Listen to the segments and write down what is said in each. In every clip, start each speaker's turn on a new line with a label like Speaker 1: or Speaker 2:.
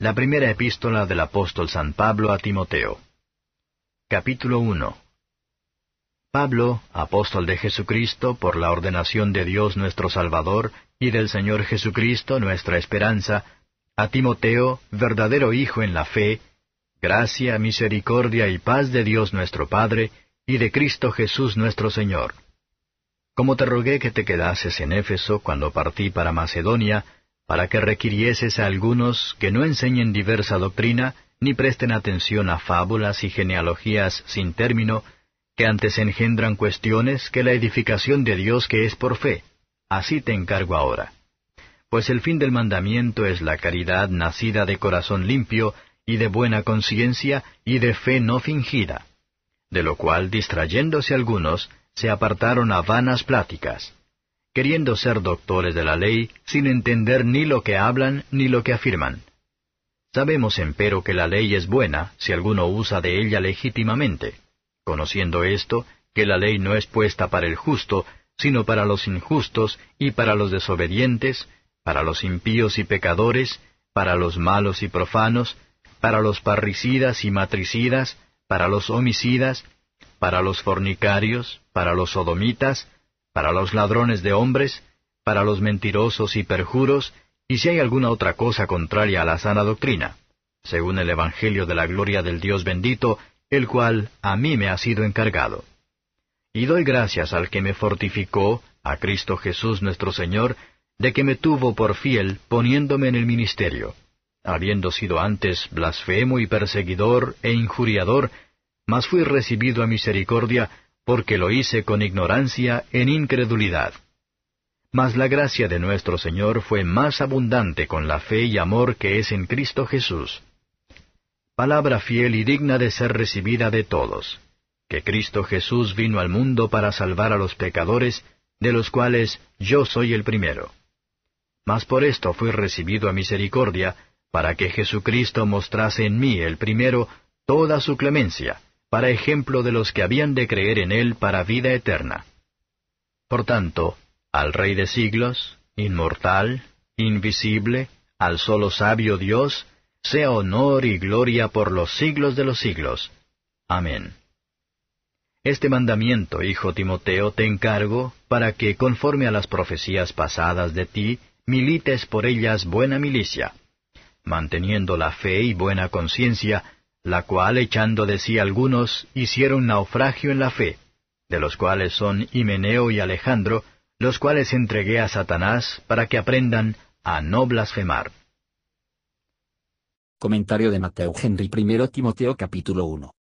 Speaker 1: La primera epístola del apóstol San Pablo a Timoteo. Capítulo 1. Pablo, apóstol de Jesucristo, por la ordenación de Dios nuestro Salvador y del Señor Jesucristo nuestra esperanza, a Timoteo, verdadero Hijo en la fe, gracia, misericordia y paz de Dios nuestro Padre, y de Cristo Jesús nuestro Señor. Como te rogué que te quedases en Éfeso cuando partí para Macedonia, para que requirieses a algunos que no enseñen diversa doctrina, ni presten atención a fábulas y genealogías sin término, que antes engendran cuestiones que la edificación de Dios que es por fe. Así te encargo ahora. Pues el fin del mandamiento es la caridad nacida de corazón limpio, y de buena conciencia, y de fe no fingida. De lo cual, distrayéndose algunos, se apartaron a vanas pláticas queriendo ser doctores de la ley, sin entender ni lo que hablan ni lo que afirman. Sabemos empero que la ley es buena si alguno usa de ella legítimamente, conociendo esto, que la ley no es puesta para el justo, sino para los injustos y para los desobedientes, para los impíos y pecadores, para los malos y profanos, para los parricidas y matricidas, para los homicidas, para los fornicarios, para los sodomitas, para los ladrones de hombres, para los mentirosos y perjuros, y si hay alguna otra cosa contraria a la sana doctrina, según el Evangelio de la gloria del Dios bendito, el cual a mí me ha sido encargado. Y doy gracias al que me fortificó, a Cristo Jesús nuestro Señor, de que me tuvo por fiel poniéndome en el ministerio, habiendo sido antes blasfemo y perseguidor e injuriador, mas fui recibido a misericordia porque lo hice con ignorancia en incredulidad. Mas la gracia de nuestro Señor fue más abundante con la fe y amor que es en Cristo Jesús. Palabra fiel y digna de ser recibida de todos, que Cristo Jesús vino al mundo para salvar a los pecadores, de los cuales yo soy el primero. Mas por esto fui recibido a misericordia, para que Jesucristo mostrase en mí el primero toda su clemencia, para ejemplo de los que habían de creer en Él para vida eterna. Por tanto, al Rey de siglos, inmortal, invisible, al solo sabio Dios, sea honor y gloria por los siglos de los siglos. Amén. Este mandamiento, hijo Timoteo, te encargo, para que, conforme a las profecías pasadas de ti, milites por ellas buena milicia, manteniendo la fe y buena conciencia, la cual echando de sí algunos hicieron naufragio en la fe, de los cuales son Himeneo y Alejandro, los cuales entregué a Satanás para que aprendan a no blasfemar.
Speaker 2: Comentario de Mateo Henry I Timoteo capítulo 1.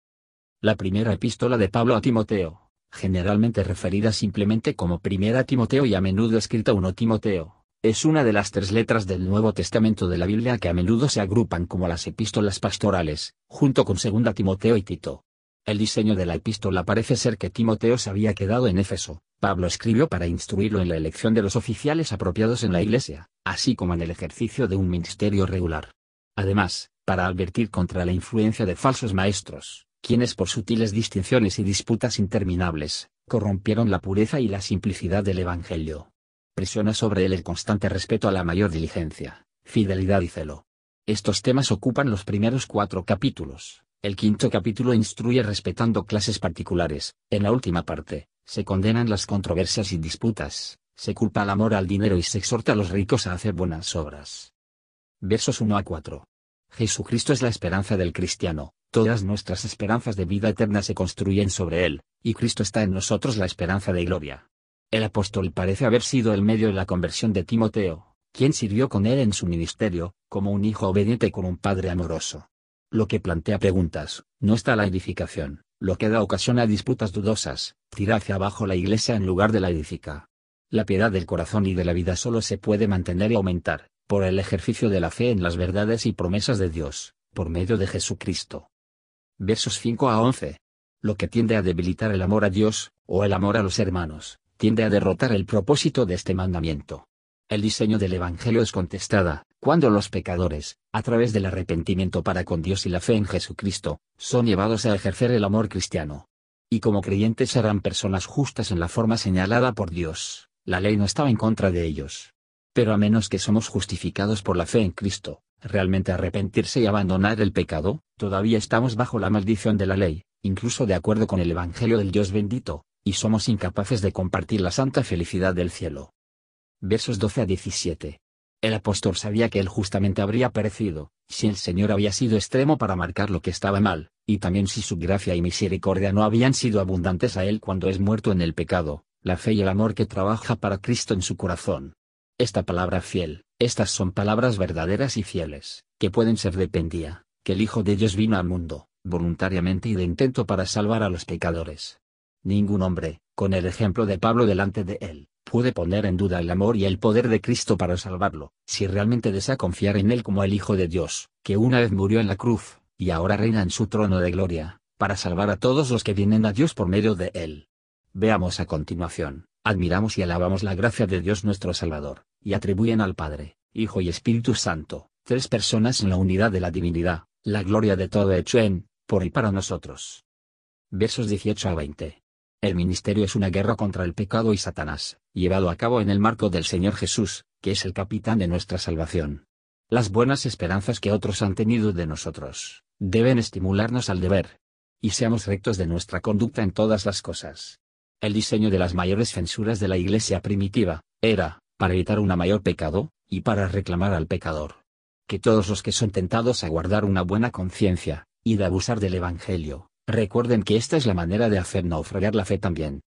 Speaker 2: La primera epístola de Pablo a Timoteo, generalmente referida simplemente como Primera Timoteo y a menudo escrita 1 Timoteo, es una de las tres letras del Nuevo Testamento de la Biblia que a menudo se agrupan como las epístolas pastorales, junto con 2 Timoteo y Tito. El diseño de la epístola parece ser que Timoteo se había quedado en Éfeso. Pablo escribió para instruirlo en la elección de los oficiales apropiados en la iglesia, así como en el ejercicio de un ministerio regular. Además, para advertir contra la influencia de falsos maestros, quienes por sutiles distinciones y disputas interminables, corrompieron la pureza y la simplicidad del Evangelio presiona sobre él el constante respeto a la mayor diligencia, fidelidad y celo. Estos temas ocupan los primeros cuatro capítulos. El quinto capítulo instruye respetando clases particulares. En la última parte, se condenan las controversias y disputas, se culpa al amor al dinero y se exhorta a los ricos a hacer buenas obras. Versos 1 a 4. Jesucristo es la esperanza del cristiano, todas nuestras esperanzas de vida eterna se construyen sobre él, y Cristo está en nosotros la esperanza de gloria. El apóstol parece haber sido el medio de la conversión de Timoteo, quien sirvió con él en su ministerio, como un hijo obediente con un padre amoroso. Lo que plantea preguntas, no está la edificación, lo que da ocasión a disputas dudosas, tira hacia abajo la iglesia en lugar de la edifica. La piedad del corazón y de la vida solo se puede mantener y aumentar, por el ejercicio de la fe en las verdades y promesas de Dios, por medio de Jesucristo. Versos 5 a 11. Lo que tiende a debilitar el amor a Dios, o el amor a los hermanos, tiende a derrotar el propósito de este mandamiento. El diseño del Evangelio es contestada, cuando los pecadores, a través del arrepentimiento para con Dios y la fe en Jesucristo, son llevados a ejercer el amor cristiano. Y como creyentes serán personas justas en la forma señalada por Dios, la ley no estaba en contra de ellos. Pero a menos que somos justificados por la fe en Cristo, realmente arrepentirse y abandonar el pecado, todavía estamos bajo la maldición de la ley, incluso de acuerdo con el Evangelio del Dios bendito, y somos incapaces de compartir la santa felicidad del cielo. Versos 12 a 17. El apóstol sabía que él justamente habría perecido, si el Señor había sido extremo para marcar lo que estaba mal, y también si su gracia y misericordia no habían sido abundantes a él cuando es muerto en el pecado, la fe y el amor que trabaja para Cristo en su corazón. Esta palabra fiel, estas son palabras verdaderas y fieles, que pueden ser dependía, que el Hijo de Dios vino al mundo, voluntariamente y de intento para salvar a los pecadores. Ningún hombre, con el ejemplo de Pablo delante de él, puede poner en duda el amor y el poder de Cristo para salvarlo, si realmente desea confiar en él como el Hijo de Dios, que una vez murió en la cruz, y ahora reina en su trono de gloria, para salvar a todos los que vienen a Dios por medio de él. Veamos a continuación, admiramos y alabamos la gracia de Dios nuestro Salvador, y atribuyen al Padre, Hijo y Espíritu Santo, tres personas en la unidad de la divinidad, la gloria de todo hecho en, por y para nosotros. Versos 18 a 20. El ministerio es una guerra contra el pecado y Satanás, llevado a cabo en el marco del Señor Jesús, que es el capitán de nuestra salvación. Las buenas esperanzas que otros han tenido de nosotros, deben estimularnos al deber. Y seamos rectos de nuestra conducta en todas las cosas. El diseño de las mayores censuras de la iglesia primitiva, era, para evitar un mayor pecado, y para reclamar al pecador. Que todos los que son tentados a guardar una buena conciencia, y de abusar del Evangelio, recuerden que esta es la manera de hacer naufragar la fe también.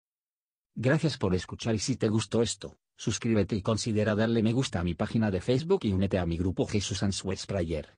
Speaker 2: Gracias por escuchar y si te gustó esto, suscríbete y considera darle me gusta a mi página de Facebook y únete a mi grupo Jesús Answers Prayer.